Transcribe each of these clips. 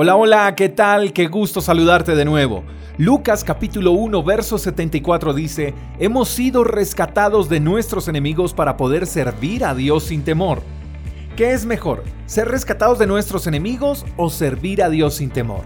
Hola, hola, ¿qué tal? Qué gusto saludarte de nuevo. Lucas capítulo 1, verso 74 dice, Hemos sido rescatados de nuestros enemigos para poder servir a Dios sin temor. ¿Qué es mejor, ser rescatados de nuestros enemigos o servir a Dios sin temor?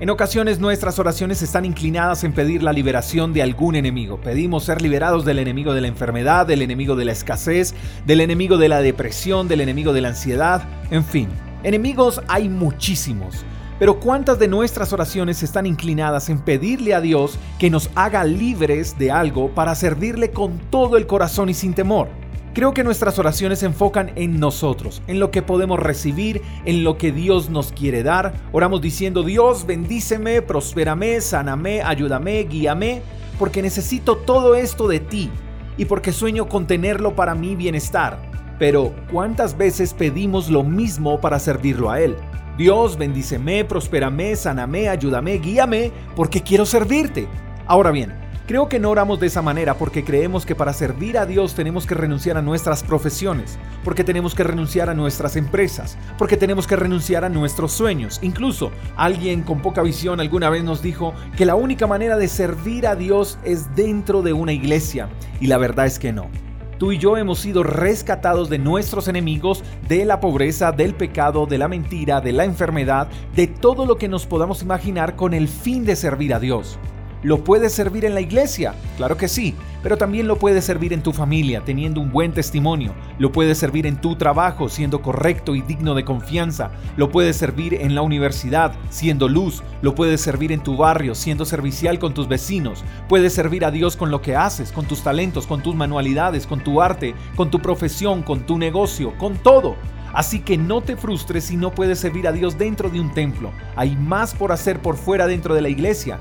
En ocasiones nuestras oraciones están inclinadas en pedir la liberación de algún enemigo. Pedimos ser liberados del enemigo de la enfermedad, del enemigo de la escasez, del enemigo de la depresión, del enemigo de la ansiedad, en fin. Enemigos hay muchísimos. Pero ¿cuántas de nuestras oraciones están inclinadas en pedirle a Dios que nos haga libres de algo para servirle con todo el corazón y sin temor? Creo que nuestras oraciones se enfocan en nosotros, en lo que podemos recibir, en lo que Dios nos quiere dar. Oramos diciendo, Dios bendíceme, prospérame, sáname, ayúdame, guíame, porque necesito todo esto de ti y porque sueño con tenerlo para mi bienestar. Pero, ¿cuántas veces pedimos lo mismo para servirlo a Él? Dios, bendíceme, prospérame, sáname, ayúdame, guíame, porque quiero servirte. Ahora bien, creo que no oramos de esa manera porque creemos que para servir a Dios tenemos que renunciar a nuestras profesiones, porque tenemos que renunciar a nuestras empresas, porque tenemos que renunciar a nuestros sueños. Incluso alguien con poca visión alguna vez nos dijo que la única manera de servir a Dios es dentro de una iglesia, y la verdad es que no. Tú y yo hemos sido rescatados de nuestros enemigos, de la pobreza, del pecado, de la mentira, de la enfermedad, de todo lo que nos podamos imaginar con el fin de servir a Dios. ¿Lo puedes servir en la iglesia? Claro que sí, pero también lo puedes servir en tu familia, teniendo un buen testimonio. Lo puedes servir en tu trabajo, siendo correcto y digno de confianza. Lo puedes servir en la universidad, siendo luz. Lo puedes servir en tu barrio, siendo servicial con tus vecinos. Puedes servir a Dios con lo que haces, con tus talentos, con tus manualidades, con tu arte, con tu profesión, con tu negocio, con todo. Así que no te frustres si no puedes servir a Dios dentro de un templo. Hay más por hacer por fuera dentro de la iglesia.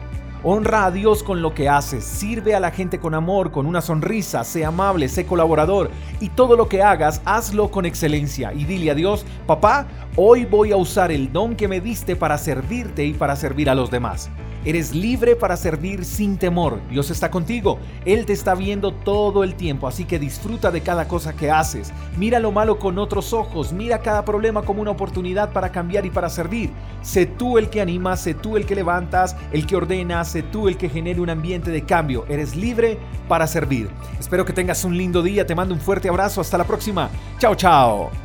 Honra a Dios con lo que haces, sirve a la gente con amor, con una sonrisa, sé amable, sé colaborador. Y todo lo que hagas, hazlo con excelencia. Y dile a Dios, papá, hoy voy a usar el don que me diste para servirte y para servir a los demás. Eres libre para servir sin temor. Dios está contigo. Él te está viendo todo el tiempo, así que disfruta de cada cosa que haces. Mira lo malo con otros ojos. Mira cada problema como una oportunidad para cambiar y para servir. Sé tú el que anima, sé tú el que levantas, el que ordena, sé tú el que genere un ambiente de cambio. Eres libre para servir. Espero que tengas un lindo día. Te mando un fuerte abrazo. Hasta la próxima. Chao, chao.